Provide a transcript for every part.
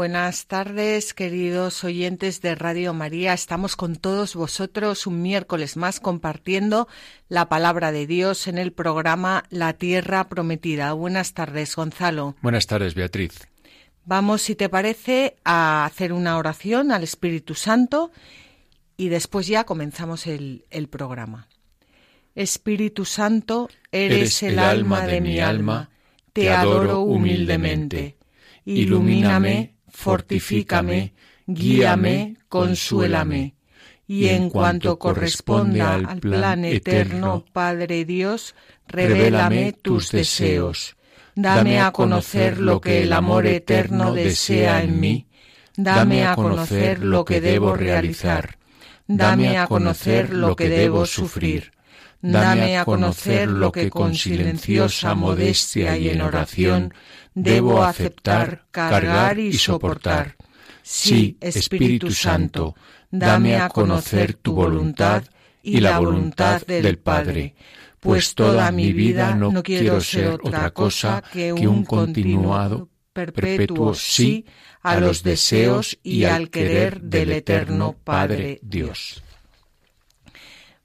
Buenas tardes, queridos oyentes de Radio María. Estamos con todos vosotros un miércoles más compartiendo la palabra de Dios en el programa La Tierra Prometida. Buenas tardes, Gonzalo. Buenas tardes, Beatriz. Vamos, si te parece, a hacer una oración al Espíritu Santo y después ya comenzamos el, programa. Espíritu Santo, eres, el, alma de mi alma, te adoro humildemente. Ilumíname fortifícame, guíame, consuélame. Y en cuanto corresponda al plan eterno, Padre Dios, revélame tus deseos. Dame a conocer lo que el amor eterno desea en mí. Dame a conocer lo que debo realizar. Dame a conocer lo que debo sufrir. Dame a conocer lo que con silenciosa modestia y en oración debo aceptar, cargar y soportar. Sí, Espíritu Santo, dame a conocer tu voluntad y la voluntad del Padre, pues toda mi vida no quiero ser otra cosa que un continuado, perpetuo sí a los deseos y al querer del eterno Padre Dios.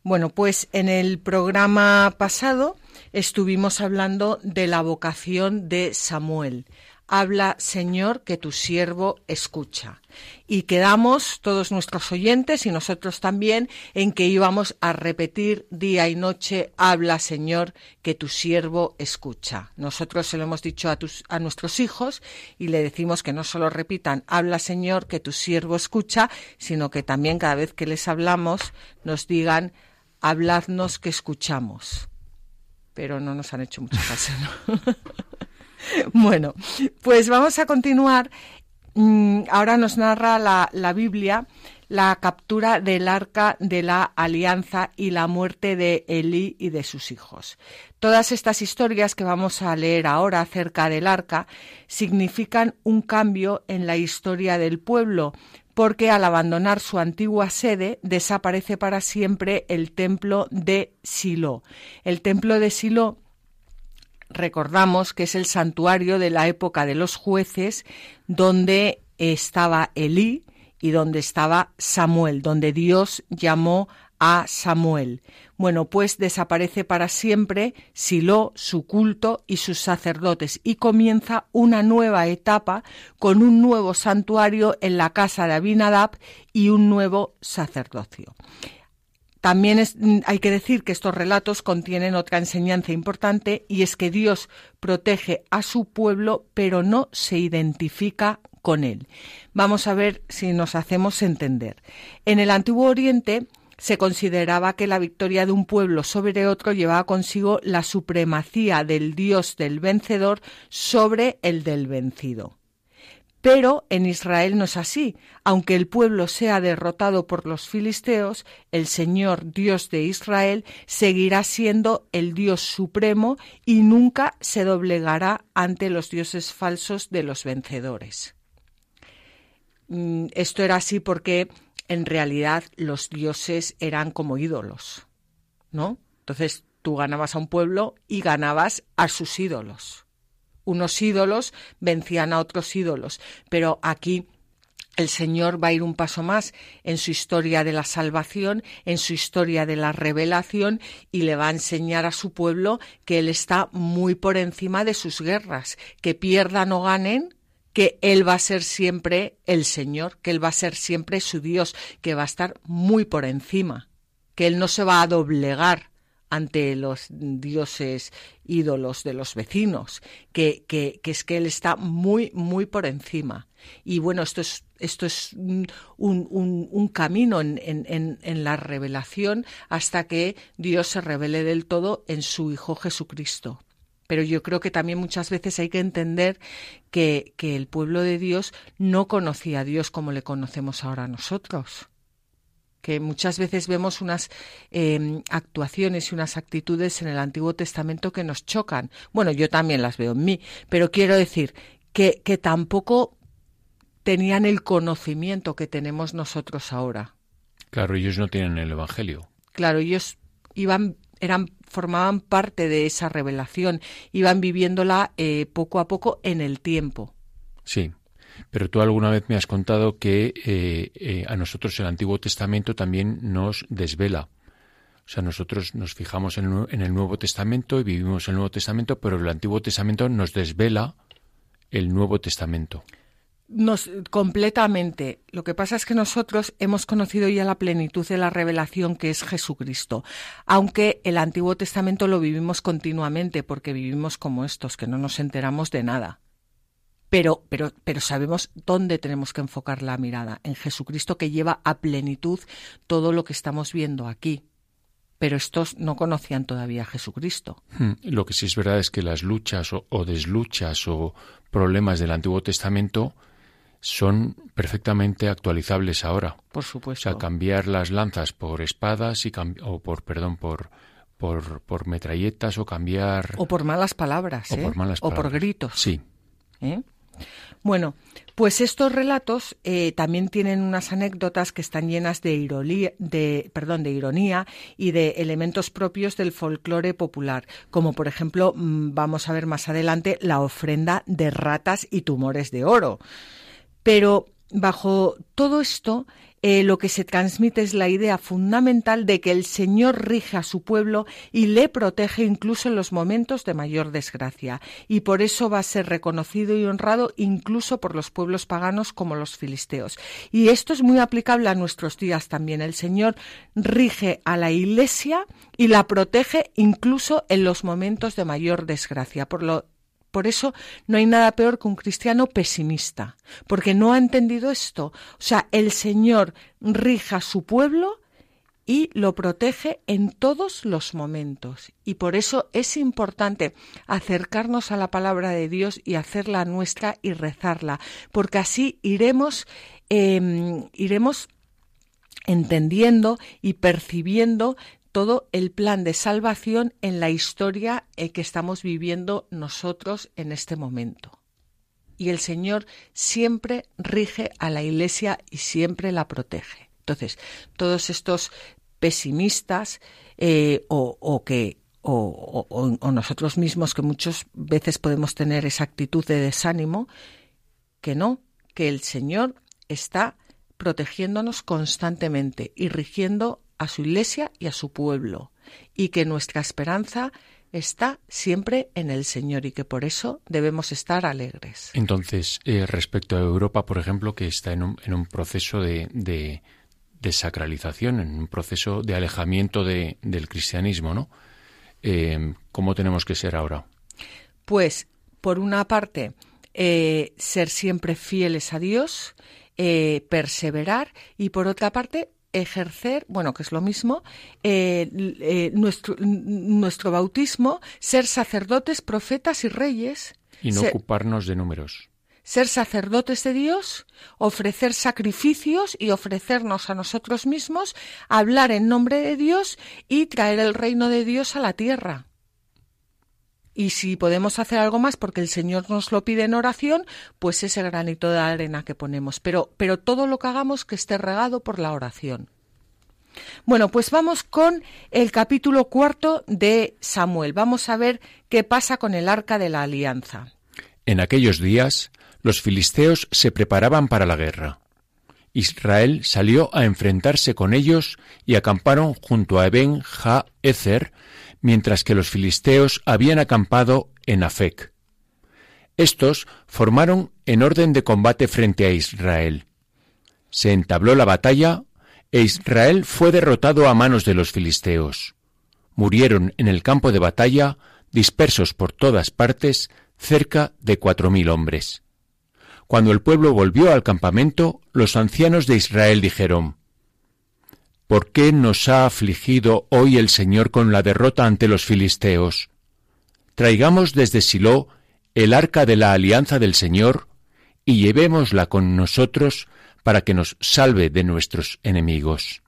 Bueno, pues en el programa pasado estuvimos hablando de la vocación de Samuel. Habla, Señor, que tu siervo escucha. Y quedamos todos nuestros oyentes y nosotros también en que íbamos a repetir día y noche, habla, Señor, que tu siervo escucha. Nosotros se lo hemos dicho a, a nuestros hijos y le decimos que no solo repitan, habla, Señor, que tu siervo escucha, sino que también cada vez que les hablamos nos digan, habladnos que escuchamos pero no nos han hecho mucho caso. bueno, pues vamos a continuar. Mm, ahora nos narra la, la Biblia la captura del arca de la alianza y la muerte de Elí y de sus hijos. Todas estas historias que vamos a leer ahora acerca del arca significan un cambio en la historia del pueblo, porque al abandonar su antigua sede desaparece para siempre el templo de Silo. El templo de Silo recordamos que es el santuario de la época de los jueces donde estaba Elí y donde estaba Samuel, donde Dios llamó a Samuel. Bueno, pues desaparece para siempre Silo, su culto y sus sacerdotes y comienza una nueva etapa con un nuevo santuario en la casa de Abinadab y un nuevo sacerdocio. También mm, hay que decir que estos relatos contienen otra enseñanza importante y es que Dios protege a su pueblo pero no se identifica con él. Vamos a ver si nos hacemos entender. En el Antiguo Oriente se consideraba que la victoria de un pueblo sobre otro llevaba consigo la supremacía del dios del vencedor sobre el del vencido. Pero en Israel no es así. Aunque el pueblo sea derrotado por los filisteos, el Señor Dios de Israel seguirá siendo el Dios supremo y nunca se doblegará ante los dioses falsos de los vencedores. Mm, esto era así porque en realidad los dioses eran como ídolos, ¿no? Entonces tú ganabas a un pueblo y ganabas a sus ídolos. Unos ídolos vencían a otros ídolos, pero aquí el Señor va a ir un paso más en su historia de la salvación, en su historia de la revelación y le va a enseñar a su pueblo que Él está muy por encima de sus guerras, que pierdan o ganen, que Él va a ser siempre el Señor, que Él va a ser siempre su Dios, que va a estar muy por encima, que Él no se va a doblegar ante los dioses ídolos de los vecinos, que, que, es que Él está muy, muy por encima. Y bueno, esto es, esto es un, un, un camino en, en, en la revelación hasta que Dios se revele del todo en su Hijo Jesucristo. Pero yo creo que también muchas veces hay que entender que, que, el pueblo de Dios no conocía a Dios como le conocemos ahora nosotros. Que muchas veces vemos unas eh, actuaciones y unas actitudes en el Antiguo Testamento que nos chocan. Bueno, yo también las veo en mí, pero quiero decir que, que tampoco tenían el conocimiento que tenemos nosotros ahora. Claro, ellos no tienen el Evangelio. Claro, ellos iban eran formaban parte de esa revelación, iban viviéndola eh, poco a poco en el tiempo. Sí, pero tú alguna vez me has contado que eh, eh, a nosotros el Antiguo Testamento también nos desvela. O sea, nosotros nos fijamos en, en el Nuevo Testamento y vivimos el Nuevo Testamento, pero el Antiguo Testamento nos desvela el Nuevo Testamento. Nos, completamente. Lo que pasa es que nosotros hemos conocido ya la plenitud de la revelación que es Jesucristo, aunque el Antiguo Testamento lo vivimos continuamente porque vivimos como estos, que no nos enteramos de nada. Pero, pero, pero sabemos dónde tenemos que enfocar la mirada, en Jesucristo que lleva a plenitud todo lo que estamos viendo aquí. Pero estos no conocían todavía a Jesucristo. Hmm. Lo que sí es verdad es que las luchas o, o desluchas o problemas del Antiguo Testamento son perfectamente actualizables ahora. Por supuesto. O sea, cambiar las lanzas por espadas y o por, perdón, por, por, por metralletas o cambiar... O por malas palabras, o ¿eh? por malas o palabras. por gritos. Sí. ¿Eh? Bueno, pues estos relatos eh, también tienen unas anécdotas que están llenas de ironía, de, perdón, de ironía y de elementos propios del folclore popular, como por ejemplo, mm, vamos a ver más adelante, la ofrenda de ratas y tumores de oro. Pero bajo todo esto, eh, lo que se transmite es la idea fundamental de que el Señor rige a su pueblo y le protege incluso en los momentos de mayor desgracia, y por eso va a ser reconocido y honrado incluso por los pueblos paganos como los filisteos. Y esto es muy aplicable a nuestros días también. El Señor rige a la Iglesia y la protege incluso en los momentos de mayor desgracia. Por lo por eso no hay nada peor que un cristiano pesimista, porque no ha entendido esto. O sea, el Señor rija su pueblo y lo protege en todos los momentos. Y por eso es importante acercarnos a la palabra de Dios y hacerla nuestra y rezarla, porque así iremos, eh, iremos entendiendo y percibiendo todo el plan de salvación en la historia eh, que estamos viviendo nosotros en este momento. Y el Señor siempre rige a la Iglesia y siempre la protege. Entonces, todos estos pesimistas eh, o, que o, nosotros mismos que muchas veces podemos tener esa actitud de desánimo, que no, que el Señor está protegiéndonos constantemente y rigiendo a su iglesia y a su pueblo, y que nuestra esperanza está siempre en el Señor y que por eso debemos estar alegres. Entonces, eh, respecto a Europa, por ejemplo, que está en un, en un proceso de, de, de, sacralización, en un proceso de alejamiento de, del cristianismo, ¿no? Eh, ¿Cómo tenemos que ser ahora? Pues, por una parte, eh, ser siempre fieles a Dios, perseverar y por otra parte ejercer, bueno, que es lo mismo, eh, eh, nuestro, nuestro bautismo, ser sacerdotes, profetas y reyes. Y no ser, ocuparnos de números. Ser sacerdotes de Dios, ofrecer sacrificios y ofrecernos a nosotros mismos, hablar en nombre de Dios y traer el reino de Dios a la tierra. Y si podemos hacer algo más porque el Señor nos lo pide en oración, pues ese granito de arena que ponemos. Pero, pero todo lo que hagamos que esté regado por la oración. Bueno, pues vamos con el capítulo cuarto de Samuel. Vamos a ver qué pasa con el arca de la alianza. En aquellos días, los filisteos se preparaban para la guerra. Israel salió a enfrentarse con ellos y acamparon junto a Eben Ha-Ezer, mientras que los filisteos habían acampado en Afec. Estos formaron en orden de combate frente a Israel. Se entabló la batalla e Israel fue derrotado a manos de los filisteos. Murieron en el campo de batalla, dispersos por todas partes, cerca de cuatro mil hombres. Cuando el pueblo volvió al campamento, los ancianos de Israel dijeron ¿Por qué nos ha afligido hoy el Señor con la derrota ante los filisteos? traigamos desde Silo el arca de la alianza del Señor y llevémosla con nosotros para que nos salve de nuestros enemigos.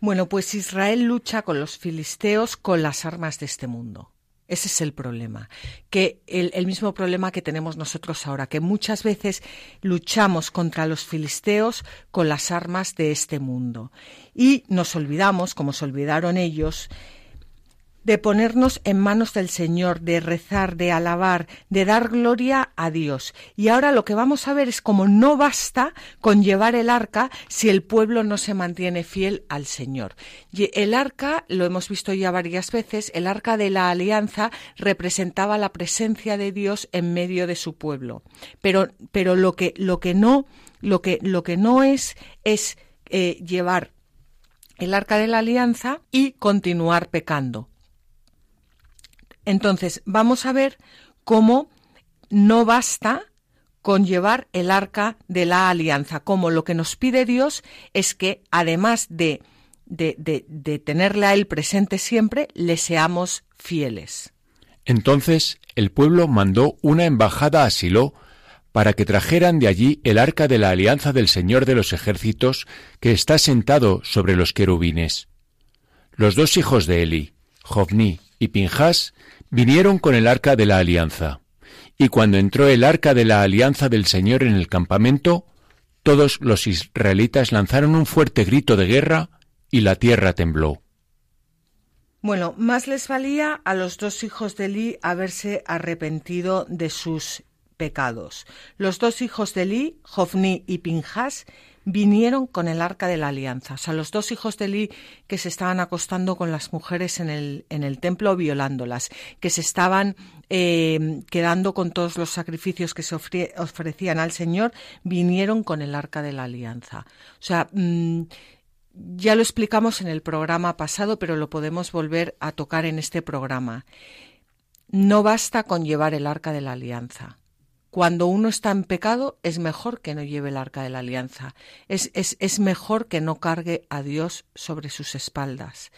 Bueno, pues Israel lucha con los filisteos con las armas de este mundo. Ese es el problema, que el, mismo problema que tenemos nosotros ahora, que muchas veces luchamos contra los filisteos con las armas de este mundo. Y nos olvidamos, como se olvidaron ellos, de ponernos en manos del Señor, de rezar, de alabar, de dar gloria a Dios. Y ahora lo que vamos a ver es cómo no basta con llevar el arca si el pueblo no se mantiene fiel al Señor. Y el arca, lo hemos visto ya varias veces, el arca de la alianza representaba la presencia de Dios en medio de su pueblo. Pero, pero lo que, lo que no, lo que, lo que no es, es eh, llevar el arca de la alianza y continuar pecando. Entonces, vamos a ver cómo no basta con llevar el arca de la alianza, como lo que nos pide Dios es que, además de, de, de, tenerle a Él presente siempre, le seamos fieles. Entonces el pueblo mandó una embajada a Silo para que trajeran de allí el arca de la alianza del Señor de los ejércitos que está sentado sobre los querubines. Los dos hijos de Eli, Jovni y Pinjas, vinieron con el arca de la alianza. Y cuando entró el arca de la alianza del Señor en el campamento, todos los israelitas lanzaron un fuerte grito de guerra y la tierra tembló. Bueno, más les valía a los dos hijos de Eli haberse arrepentido de sus pecados. Los dos hijos de Eli, Jofni y Pinjas, vinieron con el arca de la alianza. O sea, los dos hijos de Eli que se estaban acostando con las mujeres en el, en el templo violándolas, que se estaban eh, quedando con todos los sacrificios que se ofrecían al Señor, vinieron con el arca de la alianza. O sea, mm, ya lo explicamos en el programa pasado, pero lo podemos volver a tocar en este programa. No basta con llevar el arca de la alianza cuando uno está en pecado, es mejor que no lleve el arca de la alianza. Es, es, es, mejor que no cargue a Dios sobre sus espaldas.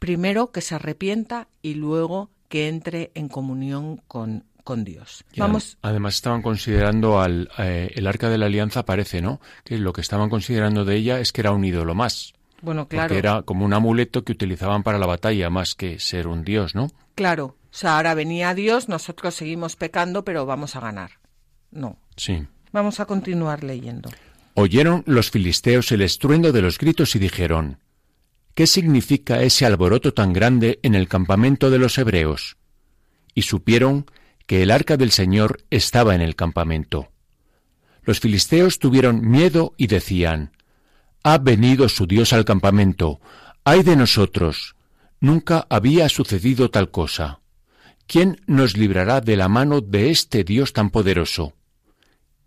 Primero que se arrepienta y luego que entre en comunión con, con Dios. Vamos. Además estaban considerando al eh, el arca de la alianza parece, ¿no? Que lo que estaban considerando de ella es que era un ídolo más. Bueno, claro. Porque era como un amuleto que utilizaban para la batalla más que ser un dios, ¿no? Claro. O sea, ahora venía Dios, nosotros seguimos pecando, pero vamos a ganar. No. Sí. Vamos a continuar leyendo. Oyeron los filisteos el estruendo de los gritos y dijeron, ¿Qué significa ese alboroto tan grande en el campamento de los hebreos? Y supieron que el arca del Señor estaba en el campamento. Los filisteos tuvieron miedo y decían, Ha venido su Dios al campamento, ay de nosotros, nunca había sucedido tal cosa. ¿Quién nos librará de la mano de este Dios tan poderoso?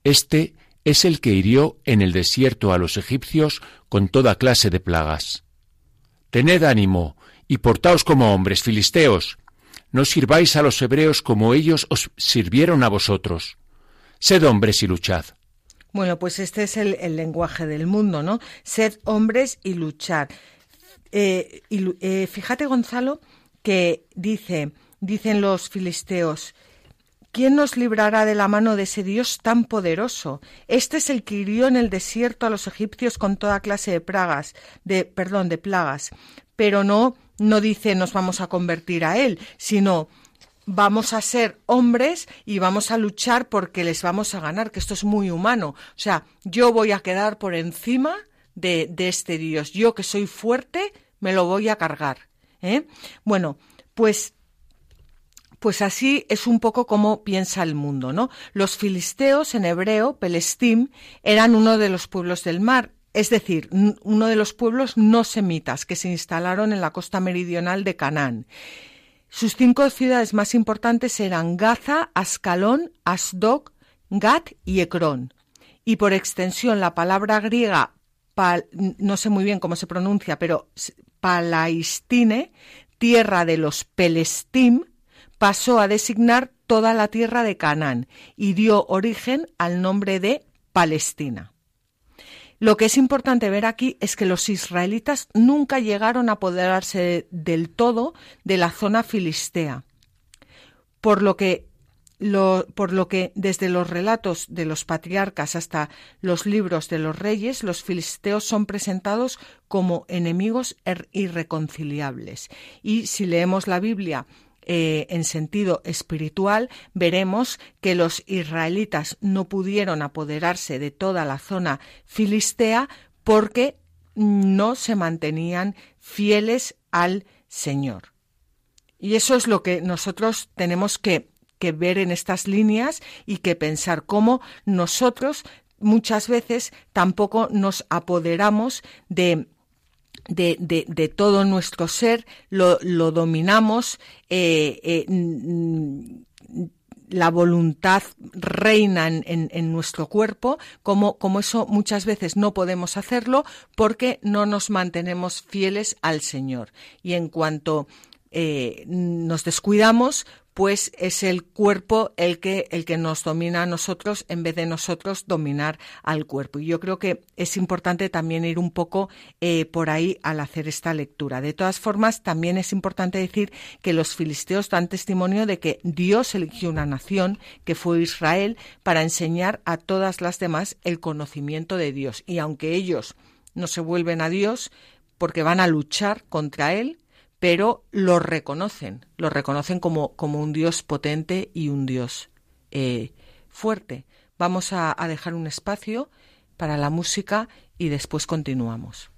Este es el que hirió en el desierto a los egipcios con toda clase de plagas. Tened ánimo y portaos como hombres filisteos. No sirváis a los hebreos como ellos os sirvieron a vosotros. Sed hombres y luchad. Bueno, pues este es el, lenguaje del mundo, ¿no? Sed hombres y luchad. Eh, y, eh, fíjate, Gonzalo, que dice, dicen los filisteos, ¿Quién nos librará de la mano de ese Dios tan poderoso? Este es el que hirió en el desierto a los egipcios con toda clase de plagas, de perdón, de plagas. Pero no no dice nos vamos a convertir a él, sino vamos a ser hombres y vamos a luchar porque les vamos a ganar, que esto es muy humano. O sea, yo voy a quedar por encima de, de este Dios. Yo que soy fuerte, me lo voy a cargar. ¿eh? Bueno, pues pues así es un poco como piensa el mundo, ¿no? Los filisteos en hebreo, Pelestim, eran uno de los pueblos del mar, es decir, uno de los pueblos no semitas que se instalaron en la costa meridional de Canaán. Sus cinco ciudades más importantes eran Gaza, Ascalón, Asdod, Gat y Ecrón. Y por extensión la palabra griega, no sé muy bien cómo se pronuncia, pero Palaistine, tierra de los Pelestim, pasó a designar toda la tierra de Canaán y dio origen al nombre de Palestina. Lo que es importante ver aquí es que los israelitas nunca llegaron a apoderarse del todo de la zona filistea. por lo que por lo que desde los relatos de los patriarcas hasta los libros de los reyes, los filisteos son presentados como enemigos er-, irreconciliables. Y si leemos la Biblia eh, en sentido espiritual, veremos que los israelitas no pudieron apoderarse de toda la zona filistea porque no se mantenían fieles al Señor. Y eso es lo que nosotros tenemos que, que ver en estas líneas y que pensar cómo nosotros muchas veces tampoco nos apoderamos de de, de, de, todo nuestro ser, lo, lo dominamos, eh, eh, la voluntad reina en, en, nuestro cuerpo, como, como eso muchas veces no podemos hacerlo porque no nos mantenemos fieles al Señor. Y en cuanto eh, nos descuidamos, pues es el cuerpo el que, el que nos domina a nosotros en vez de nosotros dominar al cuerpo. Y yo creo que es importante también ir un poco eh, por ahí al hacer esta lectura. De todas formas, también es importante decir que los filisteos dan testimonio de que Dios eligió una nación, que fue Israel, para enseñar a todas las demás el conocimiento de Dios. Y aunque ellos no se vuelven a Dios, porque van a luchar contra Él, pero lo reconocen, lo reconocen como, como un Dios potente y un Dios eh, fuerte. Vamos a dejar un espacio para la música y después continuamos.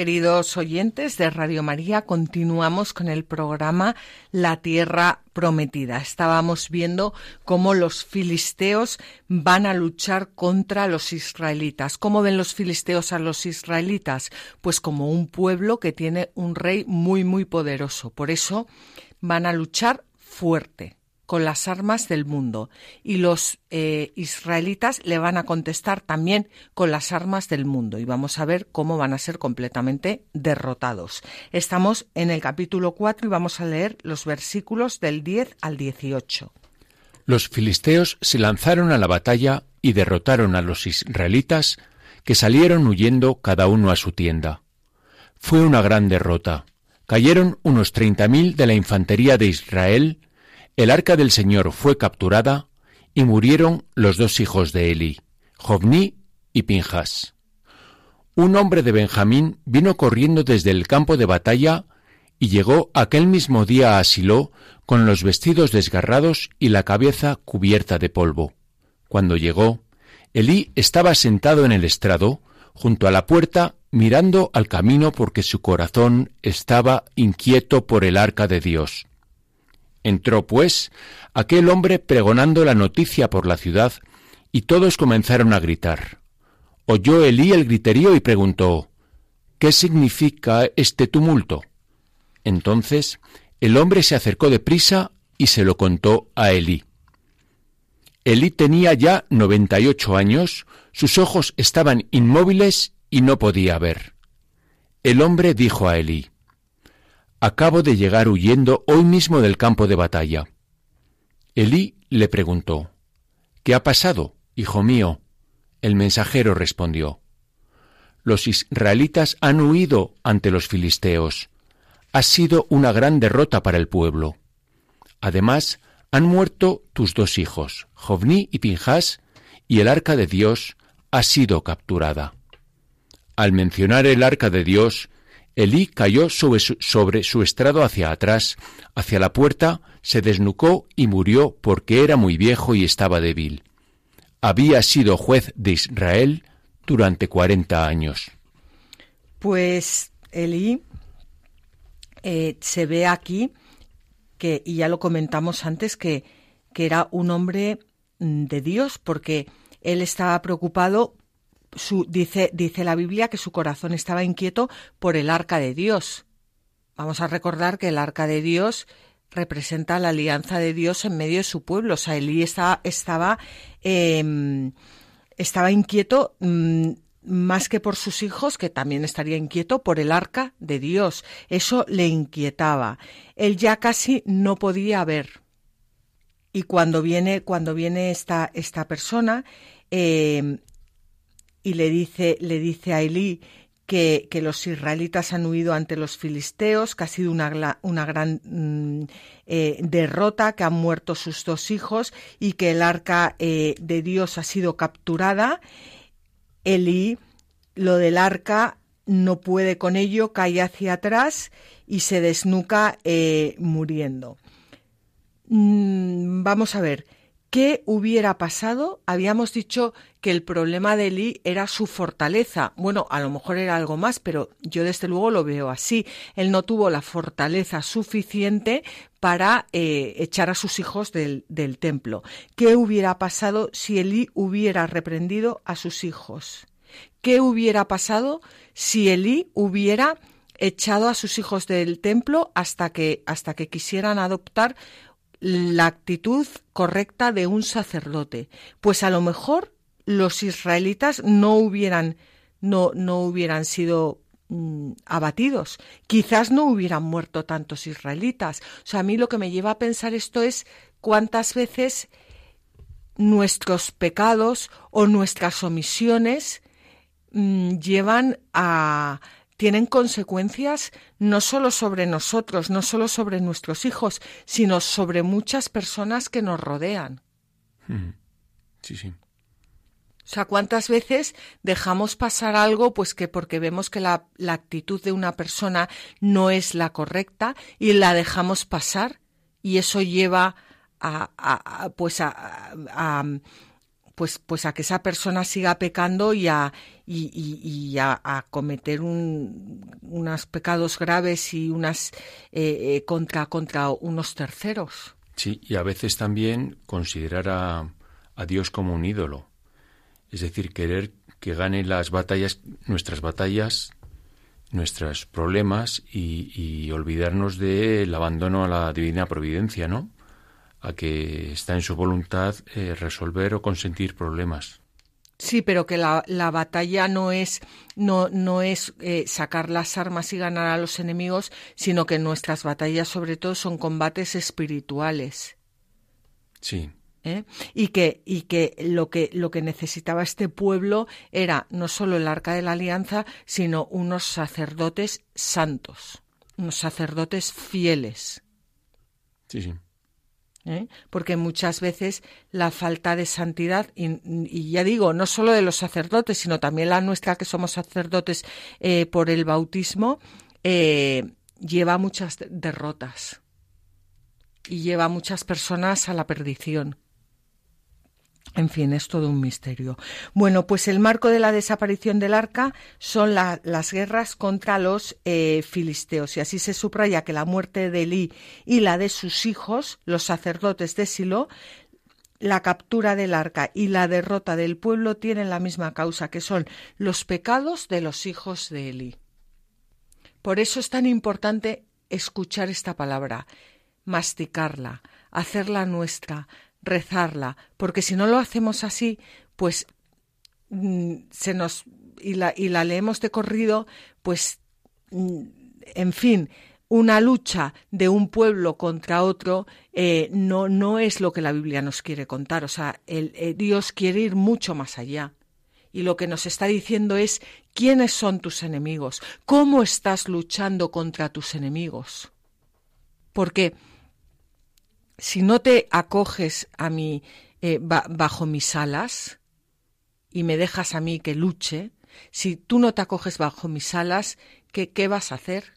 Queridos oyentes de Radio María, continuamos con el programa La Tierra Prometida. Estábamos viendo cómo los filisteos van a luchar contra los israelitas. ¿Cómo ven los filisteos a los israelitas? Pues como un pueblo que tiene un rey muy, muy poderoso. Por eso van a luchar fuerte con las armas del mundo y los eh, israelitas le van a contestar también con las armas del mundo y vamos a ver cómo van a ser completamente derrotados. Estamos en el capítulo 4 y vamos a leer los versículos del 10 al 18. Los filisteos se lanzaron a la batalla y derrotaron a los israelitas que salieron huyendo cada uno a su tienda. Fue una gran derrota. Cayeron unos treinta mil de la infantería de Israel el arca del Señor fue capturada y murieron los dos hijos de Eli, Jovní y Pinjas. Un hombre de Benjamín vino corriendo desde el campo de batalla y llegó aquel mismo día a Silo con los vestidos desgarrados y la cabeza cubierta de polvo. Cuando llegó, Elí estaba sentado en el estrado, junto a la puerta, mirando al camino porque su corazón estaba inquieto por el arca de Dios. Entró, pues, aquel hombre pregonando la noticia por la ciudad, y todos comenzaron a gritar. Oyó Elí el griterío y preguntó ¿Qué significa este tumulto? Entonces el hombre se acercó deprisa, y se lo contó a Elí. Elí tenía ya noventa y ocho años, sus ojos estaban inmóviles y no podía ver. El hombre dijo a Elí, Acabo de llegar huyendo hoy mismo del campo de batalla. Elí le preguntó, ¿Qué ha pasado, hijo mío? El mensajero respondió, Los israelitas han huido ante los filisteos. Ha sido una gran derrota para el pueblo. Además, han muerto tus dos hijos, Jovní y Pinjas, y el arca de Dios ha sido capturada. Al mencionar el arca de Dios, Elí cayó sobre su, estrado hacia atrás, hacia la puerta, se desnucó y murió porque era muy viejo y estaba débil. Había sido juez de Israel durante cuarenta años. Pues Elí eh, se ve aquí que, y ya lo comentamos antes, que, que era un hombre mm, de Dios, porque él estaba preocupado dice, dice la Biblia que su corazón estaba inquieto por el arca de Dios. Vamos a recordar que el arca de Dios representa la alianza de Dios en medio de su pueblo. O sea, Elí estaba, estaba, eh, estaba inquieto mmm, más que por sus hijos, que también estaría inquieto por el arca de Dios. Eso le inquietaba. Él ya casi no podía ver. Y cuando viene, cuando viene esta, esta persona, eh, y le dice, le dice a Elí que, que, los israelitas han huido ante los filisteos, que ha sido una, una gran mm, eh, derrota, que han muerto sus dos hijos y que el arca eh, de Dios ha sido capturada. Elí, lo del arca, no puede con ello, cae hacia atrás y se desnuca eh, muriendo. Mm, vamos a ver. ¿Qué hubiera pasado? Habíamos dicho que el problema de Lee era su fortaleza. Bueno, a lo mejor era algo más, pero yo desde luego lo veo así. Él no tuvo la fortaleza suficiente para eh, echar a sus hijos del, del, templo. ¿Qué hubiera pasado si Elí hubiera reprendido a sus hijos? ¿Qué hubiera pasado si Elí hubiera echado a sus hijos del templo hasta que, hasta que quisieran adoptar la actitud correcta de un sacerdote. Pues a lo mejor los israelitas no hubieran, no, no hubieran sido mm, abatidos. Quizás no hubieran muerto tantos israelitas. O sea, a mí lo que me lleva a pensar esto es cuántas veces nuestros pecados o nuestras omisiones mm, llevan a tienen consecuencias no solo sobre nosotros, no solo sobre nuestros hijos, sino sobre muchas personas que nos rodean. Sí, sí. O sea, ¿cuántas veces dejamos pasar algo pues que porque vemos que la, la actitud de una persona no es la correcta y la dejamos pasar y eso lleva a, a, a pues a, a pues, pues a que esa persona siga pecando y a, y, y, a, cometer un, unos pecados graves y unas eh, eh, contra, contra unos terceros. Sí, y a veces también considerar a, a Dios como un ídolo. Es decir, querer que gane las batallas, nuestras batallas, nuestros problemas y, y olvidarnos del abandono a la divina providencia, ¿no? A que está en su voluntad eh, resolver o consentir problemas. Sí, pero que la, la batalla no es, no, no es eh, sacar las armas y ganar a los enemigos, sino que nuestras batallas sobre todo son combates espirituales. Sí. ¿Eh? Y que, y que lo que lo que necesitaba este pueblo era no solo el arca de la alianza, sino unos sacerdotes santos, unos sacerdotes fieles. Sí, sí. ¿Eh? porque muchas veces la falta de santidad, y, ya digo, no solo de los sacerdotes, sino también la nuestra que somos sacerdotes eh, por el bautismo, eh, lleva muchas derrotas y lleva a muchas personas a la perdición. En fin, es todo un misterio. Bueno, pues el marco de la desaparición del arca son la, las guerras contra los eh, filisteos. Y así se subraya que la muerte de Elí y la de sus hijos, los sacerdotes de Silo, la captura del arca y la derrota del pueblo tienen la misma causa, que son los pecados de los hijos de Elí. Por eso es tan importante escuchar esta palabra, masticarla, hacerla nuestra, rezarla, porque si no lo hacemos así, pues mm, se nos y la, y la leemos de corrido, pues mm, en fin, una lucha de un pueblo contra otro eh, no, no es lo que la Biblia nos quiere contar. O sea, el, eh, Dios quiere ir mucho más allá. Y lo que nos está diciendo es quiénes son tus enemigos, cómo estás luchando contra tus enemigos. Porque si no te acoges a mí eh, bajo mis alas y me dejas a mí que luche, si tú no te acoges bajo mis alas, ¿qué, qué vas a hacer?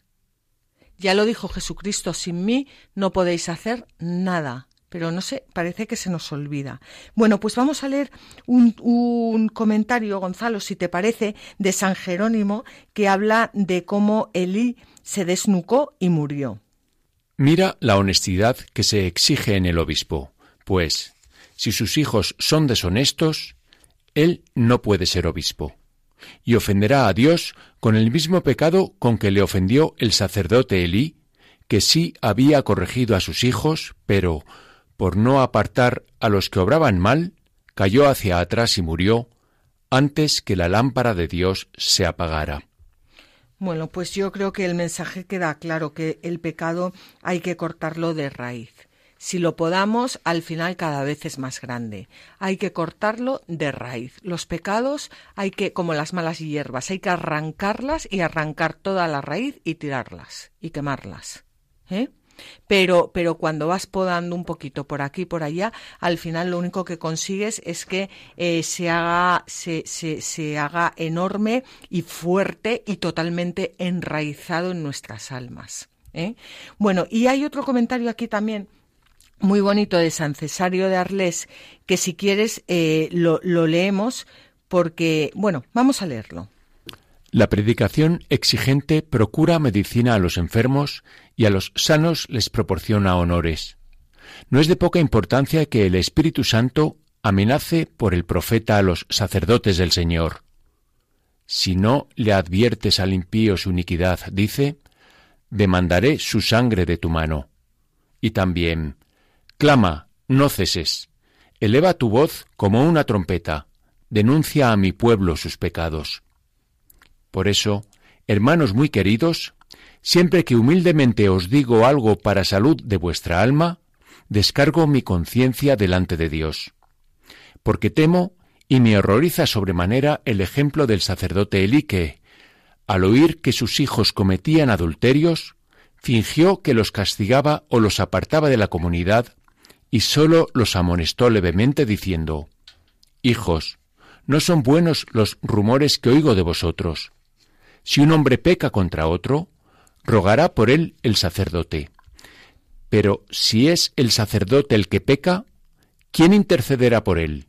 Ya lo dijo Jesucristo, sin mí no podéis hacer nada. Pero no sé, parece que se nos olvida. Bueno, pues vamos a leer un, un comentario, Gonzalo, si te parece, de San Jerónimo, que habla de cómo Elí se desnucó y murió. Mira la honestidad que se exige en el obispo, pues si sus hijos son deshonestos, él no puede ser obispo y ofenderá a Dios con el mismo pecado con que le ofendió el sacerdote Elí, que sí había corregido a sus hijos, pero, por no apartar a los que obraban mal, cayó hacia atrás y murió antes que la lámpara de Dios se apagara. Bueno, pues yo creo que el mensaje queda claro que el pecado hay que cortarlo de raíz. Si lo podamos, al final cada vez es más grande. Hay que cortarlo de raíz. Los pecados hay que, como las malas hierbas, hay que arrancarlas y arrancar toda la raíz y tirarlas y quemarlas. ¿eh? Pero, pero cuando vas podando un poquito por aquí y por allá, al final lo único que consigues es que eh, se, haga, se, se, se haga enorme y fuerte y totalmente enraizado en nuestras almas. ¿eh? Bueno, y hay otro comentario aquí también muy bonito de San Cesario de Arles, que si quieres eh, lo, lo leemos porque, bueno, vamos a leerlo. La predicación exigente procura medicina a los enfermos y a los sanos les proporciona honores. No es de poca importancia que el Espíritu Santo amenace por el profeta a los sacerdotes del Señor. Si no le adviertes al impío su iniquidad, dice, demandaré su sangre de tu mano. Y también, Clama, no ceses. Eleva tu voz como una trompeta. Denuncia a mi pueblo sus pecados. Por eso, hermanos muy queridos, siempre que humildemente os digo algo para salud de vuestra alma, descargo mi conciencia delante de Dios. Porque temo y me horroriza sobremanera el ejemplo del sacerdote Elí que, al oír que sus hijos cometían adulterios, fingió que los castigaba o los apartaba de la comunidad y sólo los amonestó levemente diciendo, Hijos, no son buenos los rumores que oigo de vosotros. Si un hombre peca contra otro, rogará por él el sacerdote. Pero si es el sacerdote el que peca, ¿quién intercederá por él?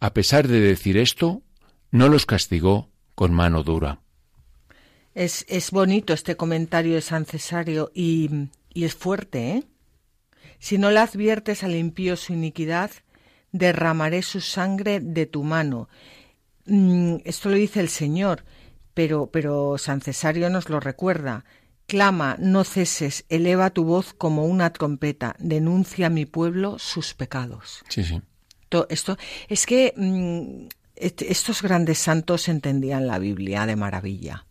A pesar de decir esto, no los castigó con mano dura. Es, es bonito este comentario de San Cesario y, y es fuerte, ¿eh? Si no le adviertes al impío su iniquidad, derramaré su sangre de tu mano. Mm, esto lo dice el Señor, pero, pero San Cesario nos lo recuerda. Clama, no ceses, eleva tu voz como una trompeta, denuncia a mi pueblo sus pecados. Sí, sí. Esto, es que mm, estos grandes santos entendían la Biblia de maravilla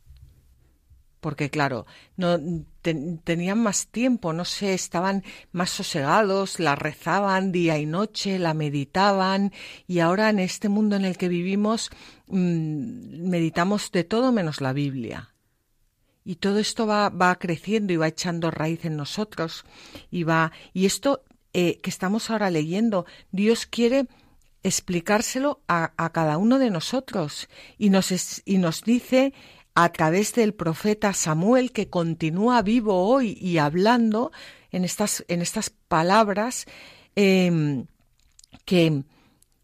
porque claro, no tenían más tiempo, no sé, estaban más sosegados, la rezaban día y noche, la meditaban y ahora en este mundo en el que vivimos mm, meditamos de todo menos la Biblia. Y todo esto va, va creciendo y va echando raíz en nosotros y va y esto eh, que estamos ahora leyendo, Dios quiere explicárselo a, a, cada uno de nosotros y nos, y nos dice a través del profeta Samuel que continúa vivo hoy y hablando en estas, en estas palabras, em, que,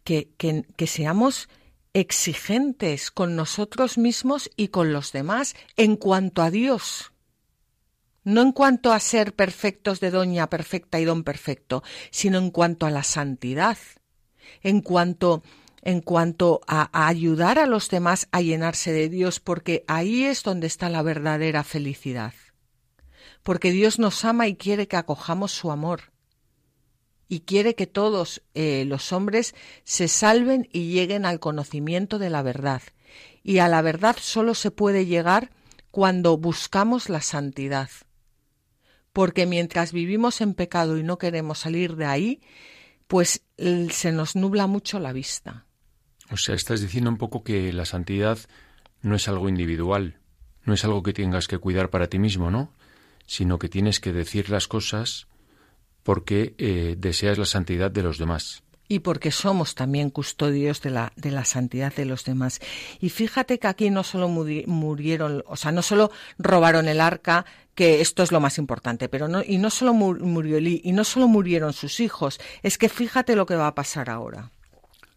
que, que, seamos exigentes con nosotros mismos y con los demás en cuanto a Dios. No en cuanto a ser perfectos de doña perfecta y don perfecto, sino en cuanto a la santidad, en cuanto en cuanto a, ayudar a los demás a llenarse de Dios, porque ahí es donde está la verdadera felicidad. Porque Dios nos ama y quiere que acojamos su amor. y quiere que todos eh, los hombres se salven y lleguen al conocimiento de la verdad. Y a la verdad solo se puede llegar cuando buscamos la santidad. Porque mientras vivimos en pecado y no queremos salir de ahí, pues se nos nubla mucho la vista. O sea, estás diciendo un poco que la santidad no es algo individual, no es algo que tengas que cuidar para ti mismo, ¿no? Sino que tienes que decir las cosas porque eh, deseas la santidad de los demás y porque somos también custodios de la, de la santidad de los demás. Y fíjate que aquí no solo murieron, o sea, no solo robaron el arca, que esto es lo más importante, pero no, y no solo murió Elí, y no solo murieron sus hijos, es que fíjate lo que va a pasar ahora.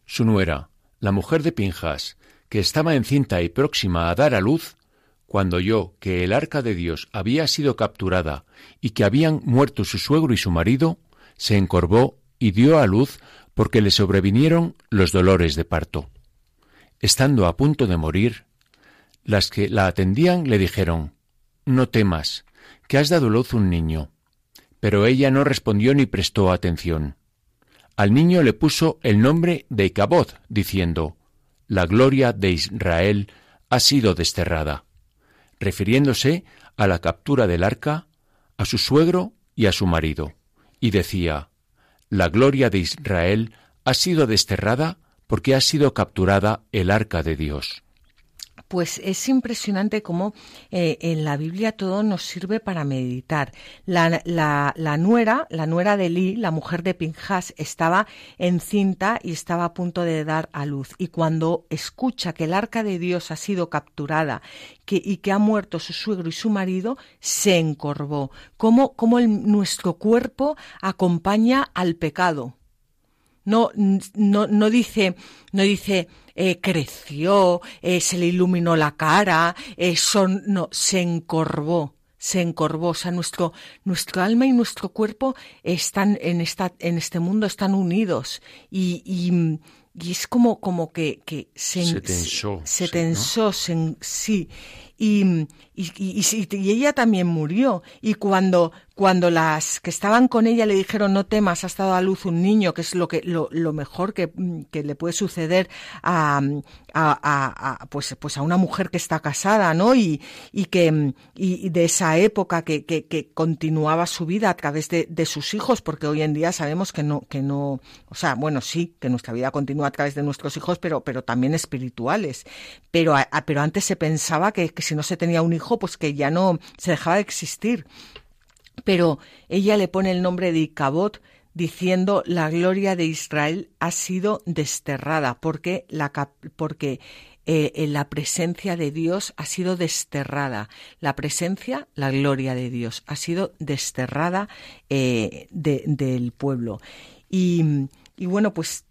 Su nuera, la mujer de Pinjas, que estaba encinta y próxima a dar a luz, cuando oyó que el arca de Dios había sido capturada y que habían muerto su suegro y su marido, se encorvó y dio a luz porque le sobrevinieron los dolores de parto. Estando a punto de morir, las que la atendían le dijeron No temas, que has dado luz un niño. Pero ella no respondió ni prestó atención. Al niño le puso el nombre de Icabod, diciendo La gloria de Israel ha sido desterrada, refiriéndose a la captura del arca, a su suegro y a su marido, y decía la gloria de Israel ha sido desterrada porque ha sido capturada el arca de Dios. Pues es impresionante cómo eh, en la Biblia todo nos sirve para meditar. La, nuera, la nuera de Lee, la mujer de Pinjas, estaba encinta y estaba a punto de dar a luz. Y cuando escucha que el arca de Dios ha sido capturada y que ha muerto su suegro y su marido, se encorvó. Cómo nuestro cuerpo acompaña al pecado. No, no, no dice, no dice, eh, creció, eh, se le iluminó la cara, eh, son, no, se encorvó, se encorvó. O sea, nuestro, nuestro alma y nuestro cuerpo están en esta, en este mundo, están unidos. Y, y, y es como, como que, que se, se tensó. Se tensó, sí. Y, y, y, ella también murió. Y cuando, cuando las que estaban con ella le dijeron no temas, ha estado a luz un niño, que es lo que lo, lo mejor que, que, le puede suceder a, a, a, pues, pues a una mujer que está casada, ¿no? Y, y que y de esa época que, que, que, continuaba su vida a través de, de, sus hijos, porque hoy en día sabemos que no, que no, o sea, bueno, sí, que nuestra vida continúa a través de nuestros hijos, pero, pero también espirituales. Pero, pero antes se pensaba que si no se tenía un hijo, pues que ya no se dejaba de existir pero ella le pone el nombre de Icabod diciendo la gloria de Israel ha sido desterrada porque la, porque eh, la presencia de Dios ha sido desterrada. La presencia, la gloria de Dios ha sido desterrada eh, del pueblo. Y, bueno, pues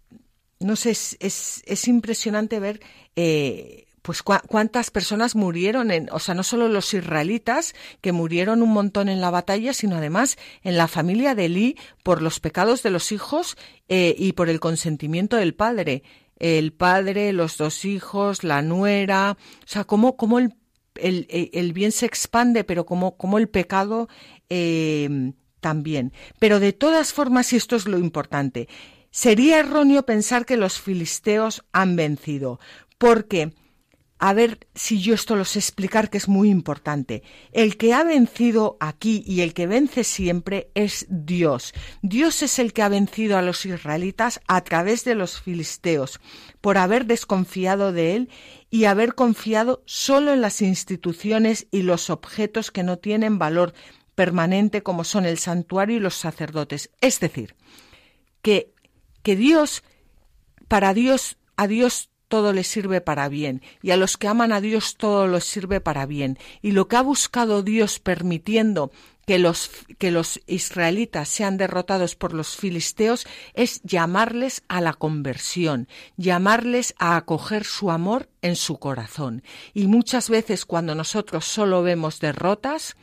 no sé, es, es, es impresionante ver eh, pues cuántas personas murieron, en, o sea, no solo los israelitas, que murieron un montón en la batalla, sino además en la familia de Elí por los pecados de los hijos eh, y por el consentimiento del padre. El padre, los dos hijos, la nuera, o sea, cómo, cómo el, el, el, bien se expande, pero cómo, cómo el pecado eh, también. Pero de todas formas, y esto es lo importante, sería erróneo pensar que los filisteos han vencido, porque a ver si yo esto lo sé explicar, que es muy importante. El que ha vencido aquí y el que vence siempre es Dios. Dios es el que ha vencido a los israelitas a través de los filisteos, por haber desconfiado de él y haber confiado solo en las instituciones y los objetos que no tienen valor permanente como son el santuario y los sacerdotes. Es decir, que, que Dios, para Dios, a Dios todo les sirve para bien, y a los que aman a Dios todo les sirve para bien. Y lo que ha buscado Dios permitiendo que los, que los israelitas sean derrotados por los filisteos es llamarles a la conversión, llamarles a acoger su amor en su corazón. Y muchas veces cuando nosotros solo vemos derrotas,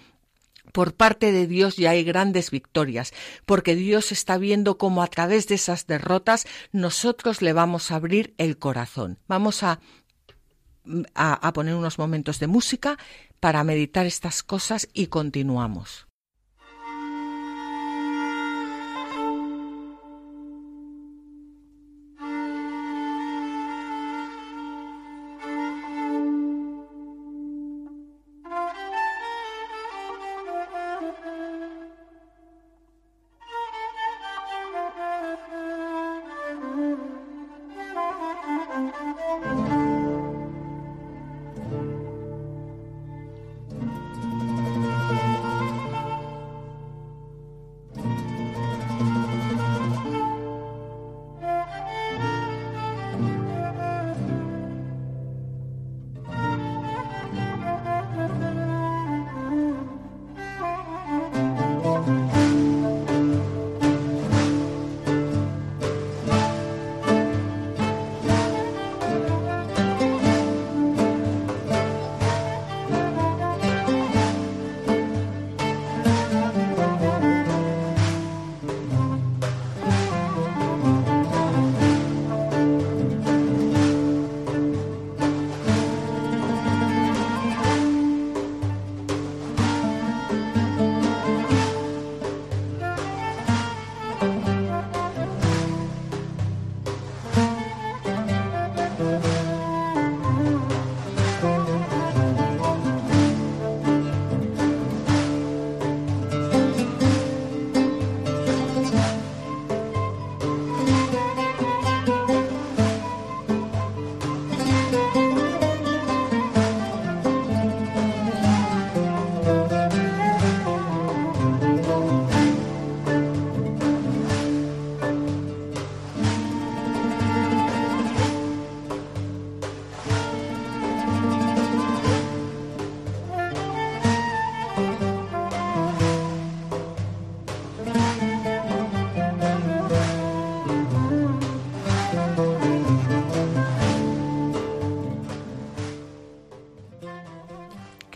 por parte de Dios ya hay grandes victorias, porque Dios está viendo cómo a través de esas derrotas nosotros le vamos a abrir el corazón. Vamos a, a, poner unos momentos de música para meditar estas cosas y continuamos.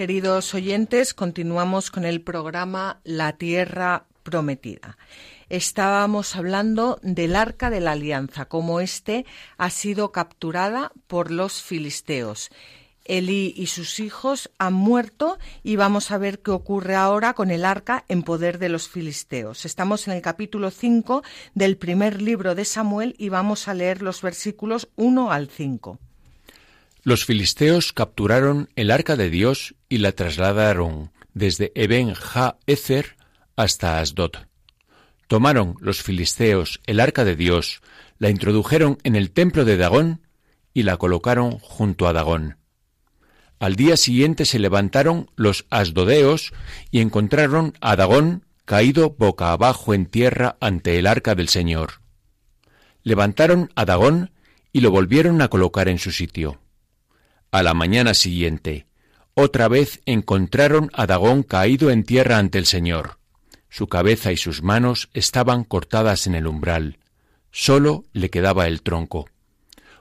Queridos oyentes, continuamos con el programa La Tierra Prometida. Estábamos hablando del arca de la alianza, como éste ha sido capturada por los filisteos. Elí y sus hijos han muerto y vamos a ver qué ocurre ahora con el arca en poder de los filisteos. Estamos en el capítulo 5 del primer libro de Samuel y vamos a leer los versículos 1 al 5. Los filisteos capturaron el arca de Dios y la trasladaron desde Eben Ha-Ezer hasta Asdod. Tomaron los filisteos el arca de Dios, la introdujeron en el templo de Dagón y la colocaron junto a Dagón. Al día siguiente se levantaron los asdodeos y encontraron a Dagón caído boca abajo en tierra ante el arca del Señor. Levantaron a Dagón y lo volvieron a colocar en su sitio. A la mañana siguiente, otra vez encontraron a Dagón caído en tierra ante el Señor. Su cabeza y sus manos estaban cortadas en el umbral. Sólo le quedaba el tronco.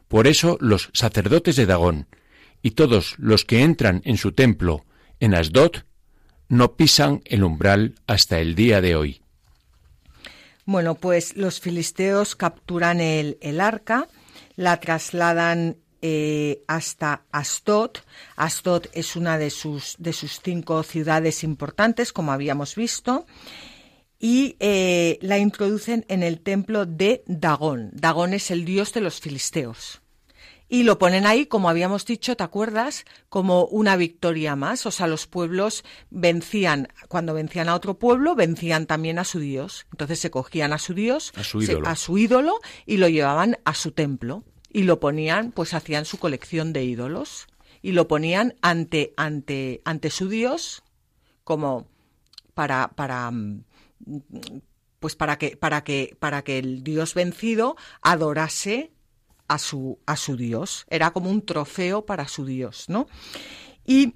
Por eso los sacerdotes de Dagón y todos los que entran en su templo en Asdod no pisan el umbral hasta el día de hoy. Bueno, pues los filisteos capturan el, el arca, la trasladan eh, hasta Asdod. Asdod es una de sus, de sus cinco ciudades importantes, como habíamos visto, y eh, la introducen en el templo de Dagón. Dagón es el dios de los filisteos. Y lo ponen ahí, como habíamos dicho, ¿te acuerdas? Como una victoria más. O sea, los pueblos vencían, cuando vencían a otro pueblo, vencían también a su dios. Entonces se cogían a su dios, a su ídolo, a su ídolo y lo llevaban a su templo y lo ponían, pues hacían su colección de ídolos y lo ponían ante, ante, ante su dios como para, para mm, pues para que, para que, para que el dios vencido adorase a su, a su dios. Era como un trofeo para su dios, ¿no? Y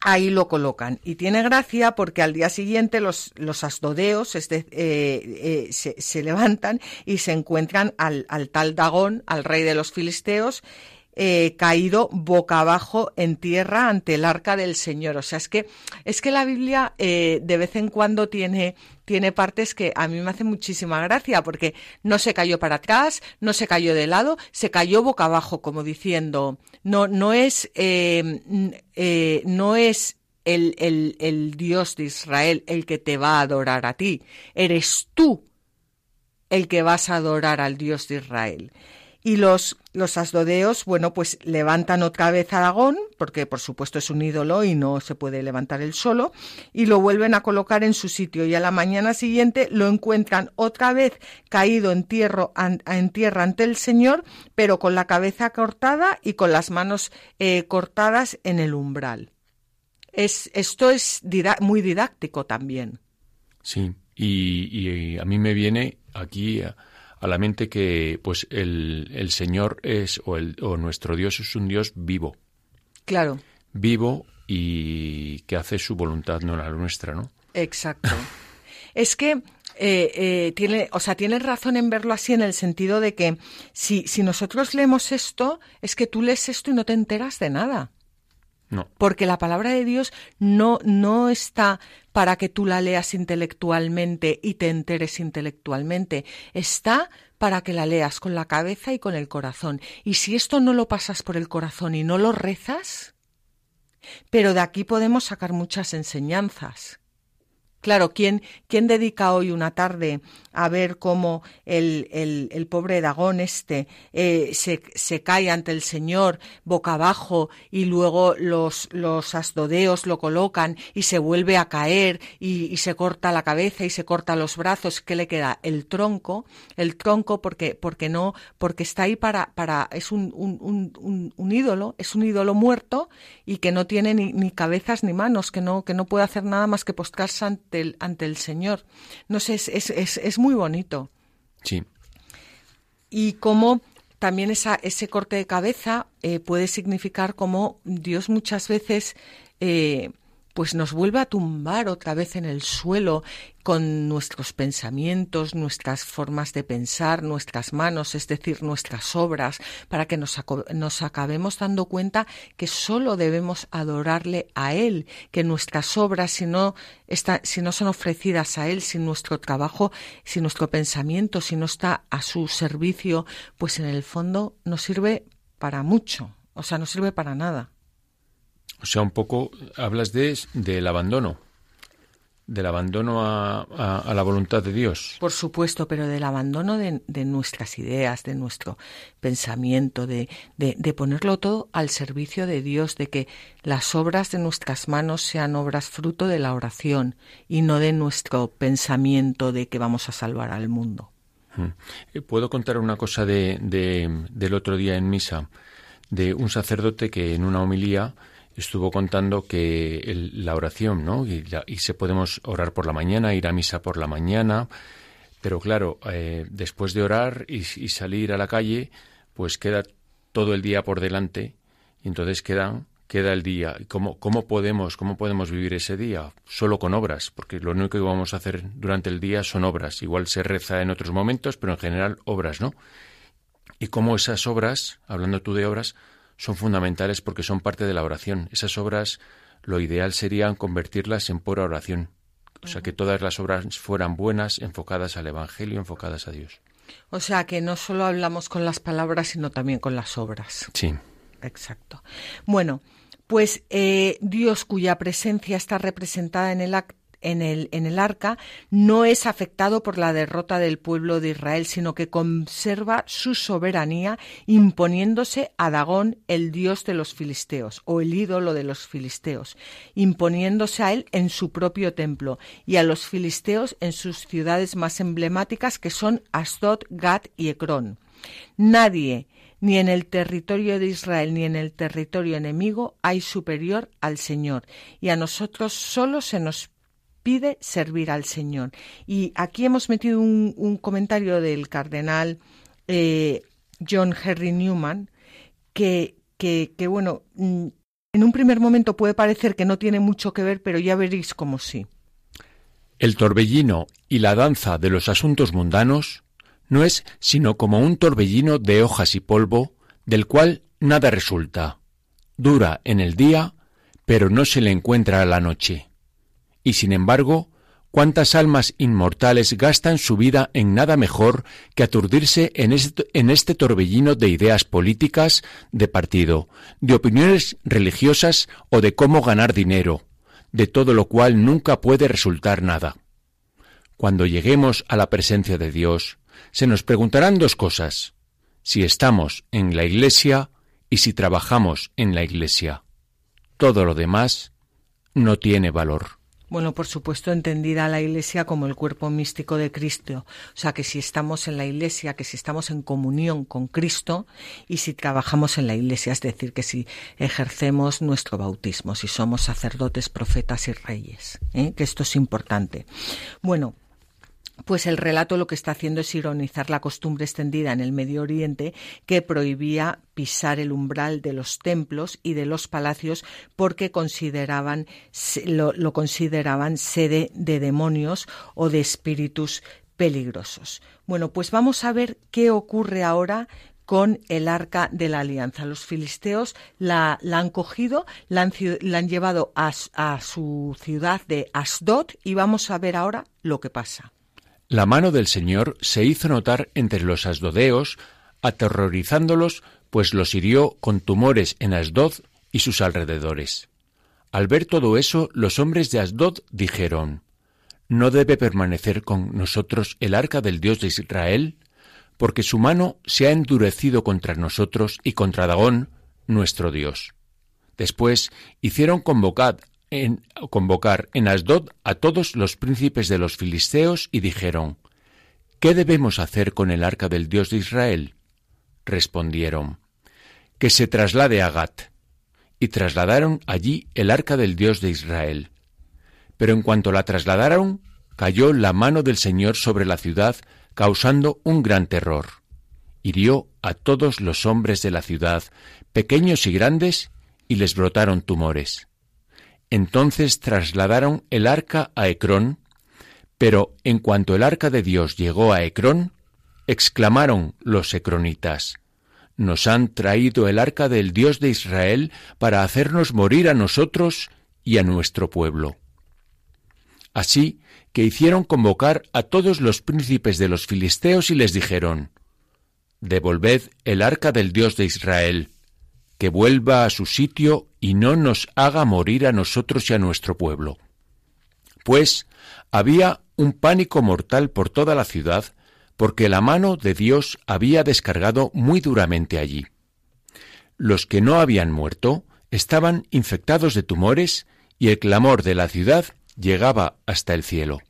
ahí lo colocan. Y tiene gracia porque al día siguiente los, los asdodeos eh, eh, se, levantan y se encuentran al, al, tal Dagón, al rey de los filisteos, eh, caído boca abajo en tierra ante el arca del Señor. O sea, es que, es que la Biblia de vez en cuando tiene, tiene partes que a mí me hacen muchísima gracia porque no se cayó para atrás, no se cayó de lado, se cayó boca abajo, como diciendo, no, no es, eh, eh, no es el, el Dios de Israel el que te va a adorar a ti, eres tú el que vas a adorar al Dios de Israel. Y los, los asdodeos, bueno, pues levantan otra vez a Dagón, porque por supuesto es un ídolo y no se puede levantar él solo, y lo vuelven a colocar en su sitio. Y a la mañana siguiente lo encuentran otra vez caído en, tierra, en tierra ante el Señor, pero con la cabeza cortada y con las manos eh, cortadas en el umbral. Es, esto es muy didáctico también. Sí, y, a mí me viene aquí la mente que pues el, el Señor es o, el, o nuestro Dios es un Dios vivo. Claro. Vivo y que hace su voluntad, no la nuestra, ¿no? Exacto. es que eh, eh, tiene, o sea, tienes razón en verlo así en el sentido de que si, si nosotros leemos esto, es que tú lees esto y no te enteras de nada. No. Porque la palabra de Dios no, no está para que tú la leas intelectualmente y te enteres intelectualmente. Está para que la leas con la cabeza y con el corazón. Y si esto no lo pasas por el corazón y no lo rezas, pero de aquí podemos sacar muchas enseñanzas. Claro, ¿quién, ¿quién dedica hoy una tarde a ver cómo el, el, pobre Dagón este eh, se, se, cae ante el Señor boca abajo y luego los, los asdodeos lo colocan y se vuelve a caer y, y, se corta la cabeza y se corta los brazos? ¿Qué le queda? El tronco, el tronco porque, porque no, porque está ahí para, para es un, un, un, un ídolo, es un ídolo muerto y que no tiene ni, ni cabezas ni manos, que no, que no puede hacer nada más que postrarse ante el, ante el Señor. No sé, es, es, es, es muy bonito. Sí. Y cómo también esa, ese corte de cabeza eh, puede significar como Dios muchas veces eh, pues nos vuelve a tumbar otra vez en el suelo con nuestros pensamientos, nuestras formas de pensar, nuestras manos, es decir, nuestras obras, para que nos, nos acabemos dando cuenta que solo debemos adorarle a Él, que nuestras obras, si no, si no son ofrecidas a Él, si nuestro trabajo, si nuestro pensamiento, si no está a su servicio, pues en el fondo no sirve para mucho, o sea, no sirve para nada. O sea, un poco hablas de del abandono, del abandono a, la voluntad de Dios. Por supuesto, pero del abandono de, nuestras ideas, de nuestro pensamiento, de, de, ponerlo todo al servicio de Dios, de que las obras de nuestras manos sean obras fruto de la oración y no de nuestro pensamiento de que vamos a salvar al mundo. Eh, ¿Puedo contar una cosa de, del otro día en misa? De un sacerdote que en una homilía estuvo contando que la oración, ¿no? Y, se podemos orar por la mañana, ir a misa por la mañana, pero claro, eh, después de orar y, salir a la calle, pues queda todo el día por delante y entonces queda, queda el día. ¿Cómo, ¿Cómo podemos cómo podemos vivir ese día? Solo con obras, porque lo único que vamos a hacer durante el día son obras. Igual se reza en otros momentos, pero en general obras, ¿no? Y cómo esas obras, hablando tú de obras, son fundamentales porque son parte de la oración. Esas obras, lo ideal sería convertirlas en pura oración. O sea, que todas las obras fueran buenas, enfocadas al Evangelio, enfocadas a Dios. O sea, que no solo hablamos con las palabras, sino también con las obras. Sí. Exacto. Bueno, pues eh, Dios cuya presencia está representada en el acto en el, en el arca no es afectado por la derrota del pueblo de Israel, sino que conserva su soberanía imponiéndose a Dagón, el dios de los filisteos, o el ídolo de los filisteos, imponiéndose a él en su propio templo y a los filisteos en sus ciudades más emblemáticas que son Asdod, Gat y Ecrón. Nadie, ni en el territorio de Israel ni en el territorio enemigo hay superior al Señor, y a nosotros solo se nos servir al Señor. Y aquí hemos metido un, comentario del cardenal eh, John Henry Newman que, que, bueno, mm, en un primer momento puede parecer que no tiene mucho que ver, pero ya veréis como sí. El torbellino y la danza de los asuntos mundanos no es sino como un torbellino de hojas y polvo, del cual nada resulta. Dura en el día, pero no se le encuentra a la noche. Y sin embargo, ¿cuántas almas inmortales gastan su vida en nada mejor que aturdirse en este, torbellino de ideas políticas, de partido, de opiniones religiosas o de cómo ganar dinero, de todo lo cual nunca puede resultar nada? Cuando lleguemos a la presencia de Dios, se nos preguntarán dos cosas, si estamos en la Iglesia y si trabajamos en la Iglesia. Todo lo demás no tiene valor. Bueno, por supuesto, entendida la Iglesia como el cuerpo místico de Cristo. O sea, que si estamos en la Iglesia, que si estamos en comunión con Cristo y si trabajamos en la Iglesia, es decir, que si ejercemos nuestro bautismo, si somos sacerdotes, profetas y reyes, ¿eh? que esto es importante. Bueno, pues el relato lo que está haciendo es ironizar la costumbre extendida en el Medio Oriente que prohibía pisar el umbral de los templos y de los palacios porque consideraban lo, consideraban sede de demonios o de espíritus peligrosos. Bueno, pues vamos a ver qué ocurre ahora con el arca de la alianza. Los filisteos la, han cogido, la han, la han llevado a, a, su ciudad de Asdod y vamos a ver ahora lo que pasa. La mano del Señor se hizo notar entre los asdodeos, aterrorizándolos, pues los hirió con tumores en Asdod y sus alrededores. Al ver todo eso, los hombres de Asdod dijeron, ¿No debe permanecer con nosotros el arca del Dios de Israel? Porque su mano se ha endurecido contra nosotros y contra Dagón, nuestro Dios. Después hicieron convocar en convocar en Asdod a todos los príncipes de los filisteos y dijeron, ¿Qué debemos hacer con el arca del Dios de Israel? Respondieron, que se traslade a Gat. Y trasladaron allí el arca del Dios de Israel. Pero en cuanto la trasladaron, cayó la mano del Señor sobre la ciudad, causando un gran terror. Hirió a todos los hombres de la ciudad, pequeños y grandes, y les brotaron tumores Entonces trasladaron el arca a Ecrón, pero en cuanto el arca de Dios llegó a Ecrón, exclamaron los ecronitas, Nos han traído el arca del Dios de Israel para hacernos morir a nosotros y a nuestro pueblo. Así que hicieron convocar a todos los príncipes de los filisteos y les dijeron, Devolved el arca del Dios de Israel, que vuelva a su sitio y no nos haga morir a nosotros y a nuestro pueblo. Pues había un pánico mortal por toda la ciudad, porque la mano de Dios había descargado muy duramente allí. Los que no habían muerto estaban infectados de tumores y el clamor de la ciudad llegaba hasta el cielo.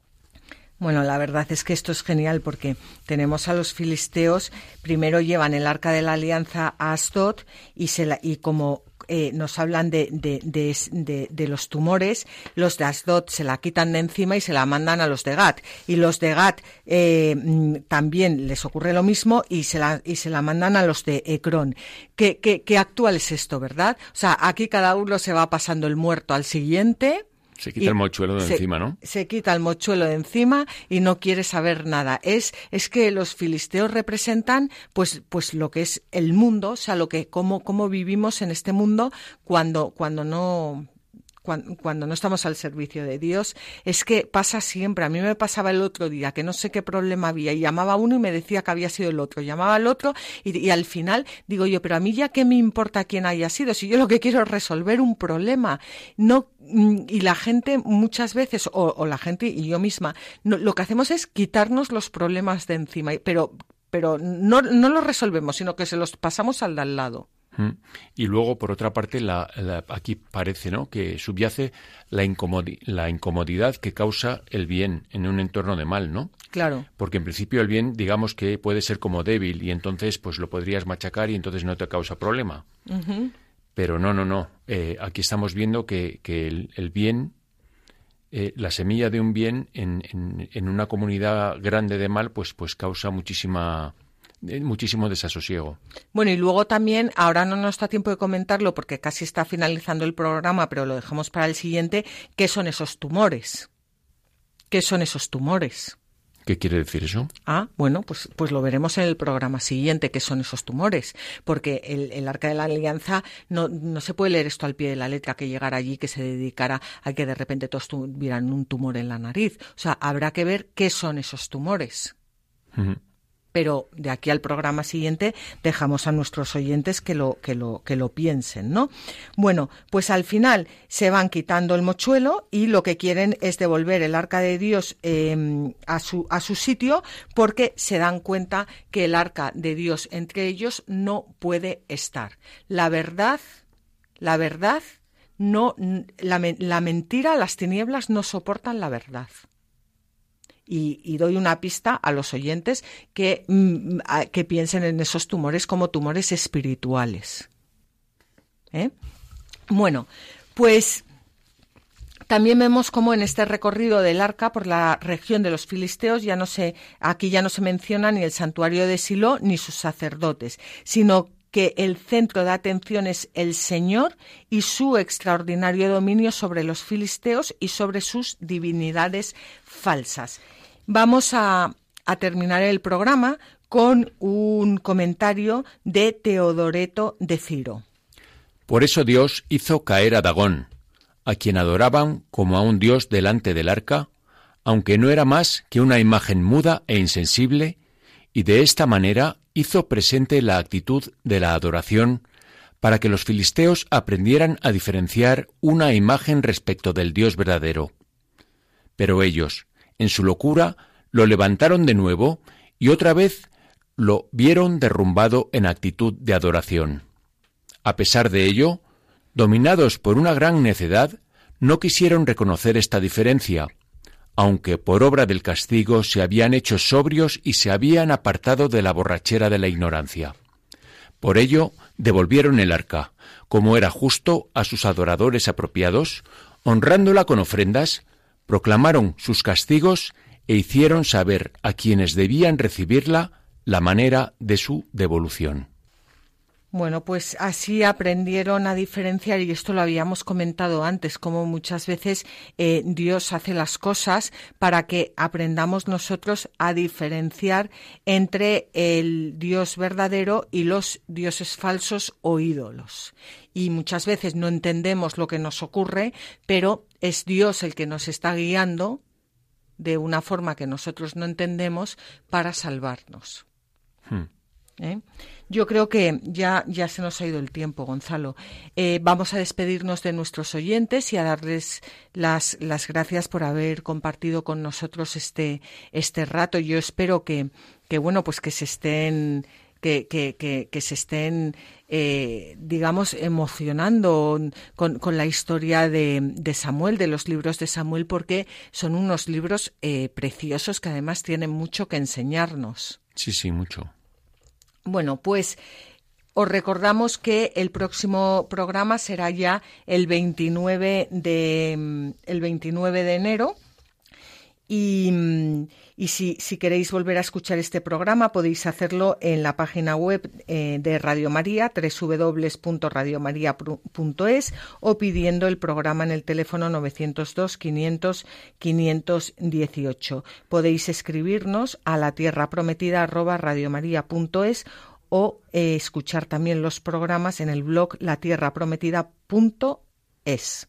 Bueno, la verdad es que esto es genial porque tenemos a los filisteos, primero llevan el arca de la alianza a Asdod y, se y como eh, nos hablan de, de, los tumores, los de Asdod se la quitan de encima y se la mandan a los de Gat. Y los de Gat eh, mm, también les ocurre lo mismo y se la, y se la mandan a los de Ecrón. ¿Qué, qué, qué actual es esto, verdad? O sea, aquí cada uno se va pasando el muerto al siguiente se quita el mochuelo de encima, ¿no? Se quita el mochuelo de encima y no quiere saber nada. Es, es que los filisteos representan, pues, pues lo que es el mundo, o sea, lo que, cómo, cómo vivimos en este mundo cuando, cuando no, cuando, no estamos al servicio de Dios, es que pasa siempre. A mí me pasaba el otro día que no sé qué problema había y llamaba a uno y me decía que había sido el otro. Llamaba al otro y, al final digo yo, pero a mí ya qué me importa quién haya sido, si yo lo que quiero es resolver un problema. No, mm, y la gente muchas veces, o, la gente y yo misma, lo que hacemos es quitarnos los problemas de encima, pero, pero no, no los resolvemos, sino que se los pasamos al de al lado. Y luego, por otra parte, la, aquí parece ¿no? que subyace la, la incomodidad que causa el bien en un entorno de mal, ¿no? Claro. Porque en principio el bien, digamos que puede ser como débil y entonces pues lo podrías machacar y entonces no te causa problema. Pero no, no, no. Eh, aquí estamos viendo que, el, bien, eh, la semilla de un bien en, en, en, una comunidad grande de mal, pues, pues causa muchísima muchísimo desasosiego. Bueno, y luego también, ahora no nos da tiempo de comentarlo porque casi está finalizando el programa, pero lo dejamos para el siguiente, ¿qué son esos tumores? ¿Qué son esos tumores? ¿Qué quiere decir eso? Ah, bueno, pues, pues lo veremos en el programa siguiente, qué son esos tumores, porque el, el Arca de la Alianza no, no, se puede leer esto al pie de la letra, que llegara allí, que se dedicara a que de repente todos tuvieran un tumor en la nariz. O sea, habrá que ver qué son esos tumores pero de aquí al programa siguiente dejamos a nuestros oyentes que lo, que lo, que lo piensen, ¿no? Bueno, pues al final se van quitando el mochuelo y lo que quieren es devolver el arca de Dios em, a, su, a su sitio porque se dan cuenta que el arca de Dios entre ellos no puede estar. La verdad, la verdad, no, la, la mentira, las tinieblas no soportan la verdad y, doy una pista a los oyentes que, mm, que piensen en esos tumores como tumores espirituales. ¿Eh? Bueno, pues también vemos cómo en este recorrido del arca por la región de los filisteos ya no se, aquí ya no se menciona ni el santuario de Silo ni sus sacerdotes, sino que el centro de atención es el Señor y su extraordinario dominio sobre los filisteos y sobre sus divinidades falsas. Vamos a, terminar el programa con un comentario de Teodoreto de Ciro. Por eso Dios hizo caer a Dagón, a quien adoraban como a un dios delante del arca, aunque no era más que una imagen muda e insensible, y de esta manera hizo presente la actitud de la adoración para que los filisteos aprendieran a diferenciar una imagen respecto del Dios verdadero. Pero ellos, en su locura, lo levantaron de nuevo y otra vez lo vieron derrumbado en actitud de adoración. A pesar de ello, dominados por una gran necedad, no quisieron reconocer esta diferencia, aunque por obra del castigo se habían hecho sobrios y se habían apartado de la borrachera de la ignorancia. Por ello, devolvieron el arca, como era justo a sus adoradores apropiados, honrándola con ofrendas, proclamaron sus castigos e hicieron saber a quienes debían recibirla la manera de su devolución. Bueno, pues así aprendieron a diferenciar, y esto lo habíamos comentado antes, como muchas veces eh, Dios hace las cosas para que aprendamos nosotros a diferenciar entre el Dios verdadero y los dioses falsos o ídolos. Y muchas veces no entendemos lo que nos ocurre, pero es Dios el que nos está guiando de una forma que nosotros no entendemos para salvarnos. Hmm. ¿Eh? Yo creo que ya, ya se nos ha ido el tiempo, Gonzalo. Eh, vamos a despedirnos de nuestros oyentes y a darles las, las gracias por haber compartido con nosotros este, este rato. Yo espero que, que bueno, pues que se estén que, que, que, se estén, eh, digamos, emocionando con, con la historia de, de, Samuel, de los libros de Samuel, porque son unos libros eh, preciosos que además tienen mucho que enseñarnos. Sí, sí, mucho. Bueno, pues os recordamos que el próximo programa será ya el 29 de, el 29 de enero. Y, mm, si, queréis volver a escuchar este programa, podéis hacerlo en la página web eh, de Radio María, www.radiomaria.es, o pidiendo el programa en el teléfono 902 500 518. Podéis escribirnos a la tierra prometida radiomaria.es o eh, escuchar también los programas en el blog latierraprometida.es.